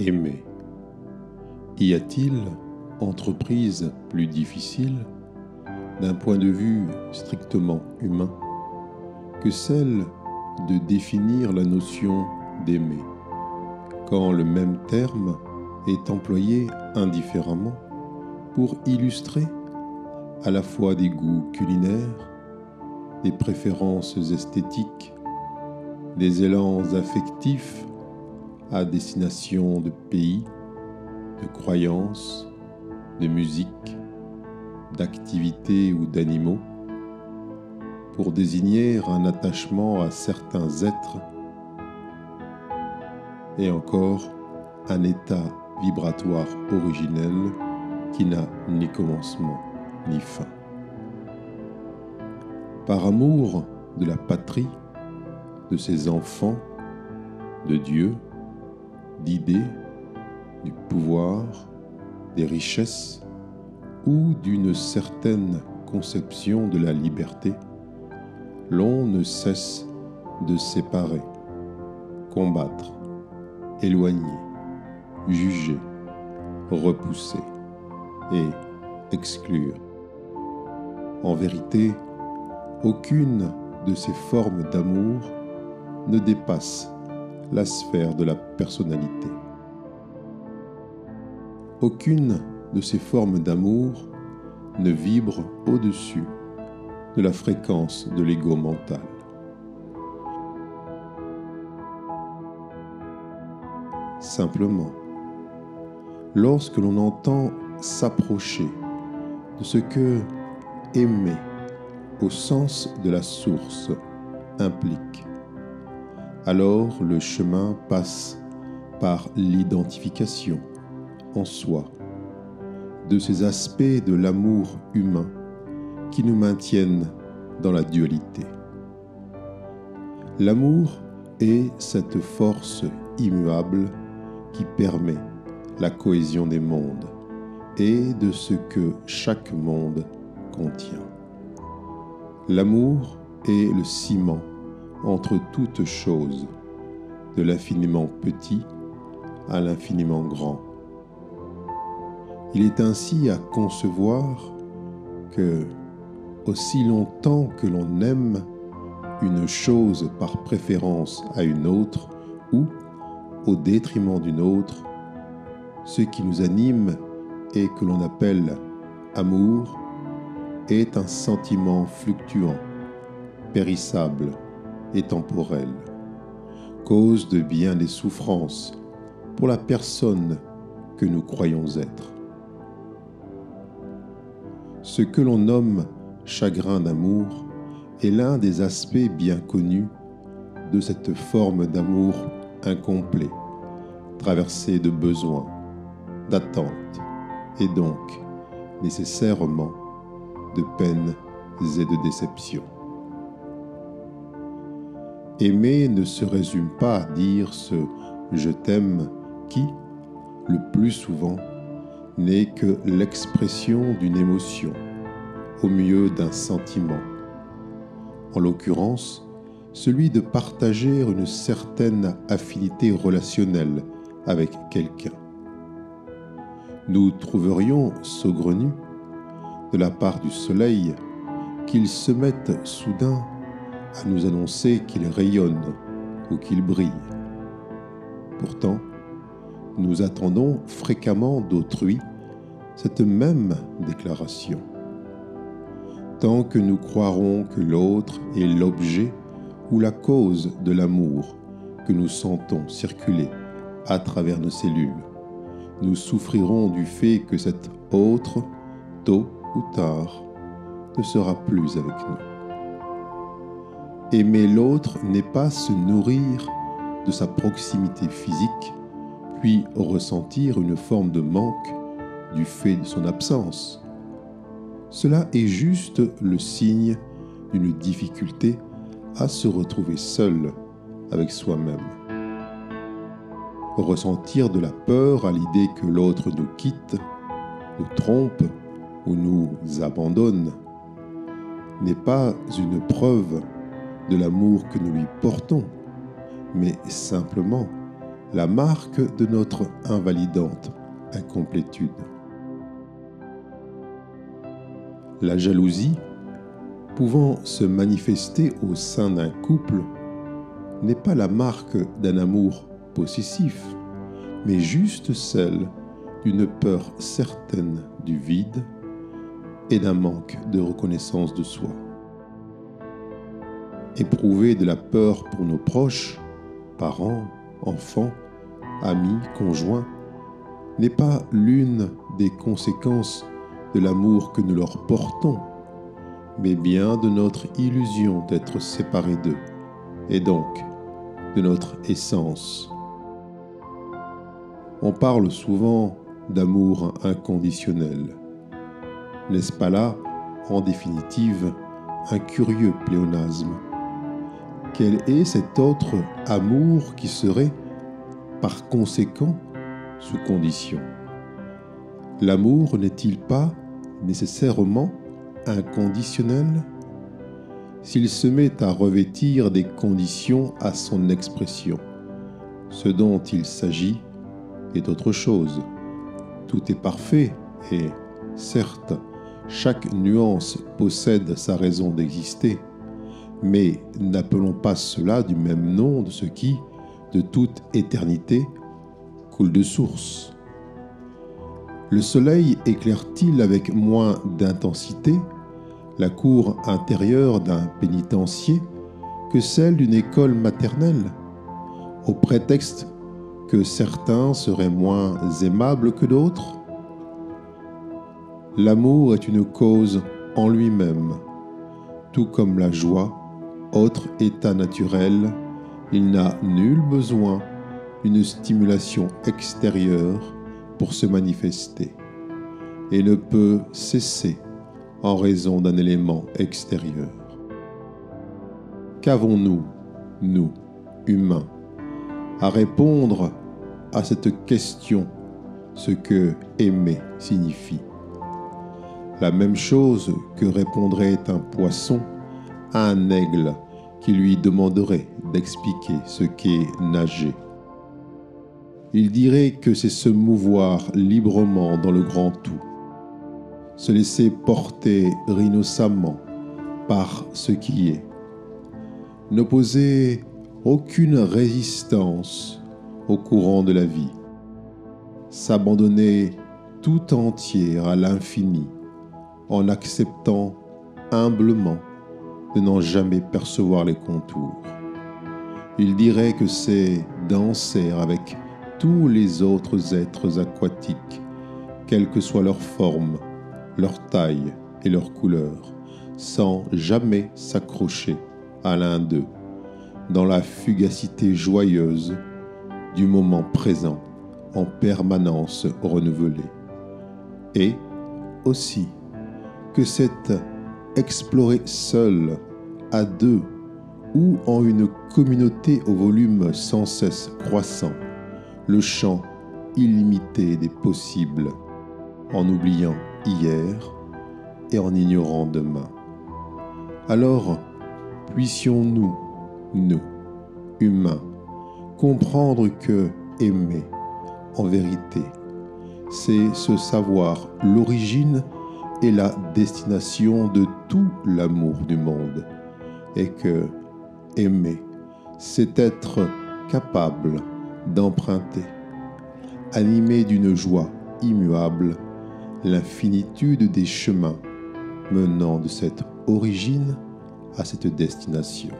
Aimer. Y a-t-il entreprise plus difficile, d'un point de vue strictement humain, que celle de définir la notion d'aimer, quand le même terme est employé indifféremment pour illustrer à la fois des goûts culinaires, des préférences esthétiques, des élans affectifs à destination de pays, de croyances, de musique, d'activités ou d'animaux, pour désigner un attachement à certains êtres et encore un état vibratoire originel qui n'a ni commencement ni fin. Par amour de la patrie, de ses enfants, de Dieu, d'idées, du pouvoir, des richesses ou d'une certaine conception de la liberté, l'on ne cesse de séparer, combattre, éloigner, juger, repousser et exclure. En vérité, aucune de ces formes d'amour ne dépasse la sphère de la personnalité. Aucune de ces formes d'amour ne vibre au-dessus de la fréquence de l'ego mental. Simplement, lorsque l'on entend s'approcher de ce que aimer au sens de la source implique, alors le chemin passe par l'identification en soi de ces aspects de l'amour humain qui nous maintiennent dans la dualité. L'amour est cette force immuable qui permet la cohésion des mondes et de ce que chaque monde contient. L'amour est le ciment entre toutes choses, de l'infiniment petit à l'infiniment grand. Il est ainsi à concevoir que, aussi longtemps que l'on aime une chose par préférence à une autre ou au détriment d'une autre, ce qui nous anime et que l'on appelle amour est un sentiment fluctuant, périssable et temporel, cause de bien des souffrances pour la personne que nous croyons être. Ce que l'on nomme chagrin d'amour est l'un des aspects bien connus de cette forme d'amour incomplet, traversé de besoins, d'attentes et donc nécessairement de peines et de déceptions. Aimer ne se résume pas à dire ce je t'aime qui, le plus souvent, n'est que l'expression d'une émotion, au mieux d'un sentiment. En l'occurrence, celui de partager une certaine affinité relationnelle avec quelqu'un. Nous trouverions saugrenu, de la part du soleil, qu'il se mette soudain à nous annoncer qu'il rayonne ou qu'il brille. Pourtant, nous attendons fréquemment d'autrui cette même déclaration. Tant que nous croirons que l'autre est l'objet ou la cause de l'amour que nous sentons circuler à travers nos cellules, nous souffrirons du fait que cet autre, tôt ou tard, ne sera plus avec nous. Aimer l'autre n'est pas se nourrir de sa proximité physique, puis ressentir une forme de manque du fait de son absence. Cela est juste le signe d'une difficulté à se retrouver seul avec soi-même. Ressentir de la peur à l'idée que l'autre nous quitte, nous trompe ou nous abandonne n'est pas une preuve de l'amour que nous lui portons, mais simplement la marque de notre invalidante incomplétude. La jalousie, pouvant se manifester au sein d'un couple, n'est pas la marque d'un amour possessif, mais juste celle d'une peur certaine du vide et d'un manque de reconnaissance de soi. Éprouver de la peur pour nos proches, parents, enfants, amis, conjoints, n'est pas l'une des conséquences de l'amour que nous leur portons, mais bien de notre illusion d'être séparés d'eux, et donc de notre essence. On parle souvent d'amour inconditionnel. N'est-ce pas là, en définitive, un curieux pléonasme? Quel est cet autre amour qui serait, par conséquent, sous condition? L'amour n'est-il pas nécessairement inconditionnel? S'il se met à revêtir des conditions à son expression, ce dont il s'agit est autre chose. Tout est parfait et, certes, chaque nuance possède sa raison d'exister, mais n'appelons pas cela du même nom de ce qui, de toute éternité, coule de source. Le soleil éclaire-t-il avec moins d'intensité la cour intérieure d'un pénitencier que celle d'une école maternelle, au prétexte que certains seraient moins aimables que d'autres? L'amour est une cause en lui-même, tout comme la joie, autre état naturel, il n'a nul besoin d'une stimulation extérieure pour se manifester et ne peut cesser en raison d'un élément extérieur. Qu'avons-nous, nous, humains, à répondre à cette question, ce que aimer signifie? La même chose que répondrait un poisson un aigle qui lui demanderait d'expliquer ce qu'est nager. Il dirait que c'est se mouvoir librement dans le grand tout, se laisser porter rhinocemment par ce qui est, n'opposer aucune résistance au courant de la vie, s'abandonner tout entier à l'infini en acceptant humblement de n'en jamais percevoir les contours. Il dirait que c'est danser avec tous les autres êtres aquatiques, quelle que soit leur forme, leur taille et leur couleur, sans jamais s'accrocher à l'un d'eux, dans la fugacité joyeuse du moment présent en permanence renouvelé. Et aussi que c'est explorer seul, à deux, ou en une communauté au volume sans cesse croissant, le champ illimité des possibles, en oubliant hier et en ignorant demain. Alors, puissions-nous, nous, humains, comprendre que aimer, en vérité, c'est se savoir l'origine est la destination de tout l'amour du monde et que aimer, c'est être capable d'emprunter, animé d'une joie immuable, l'infinitude des chemins menant de cette origine à cette destination.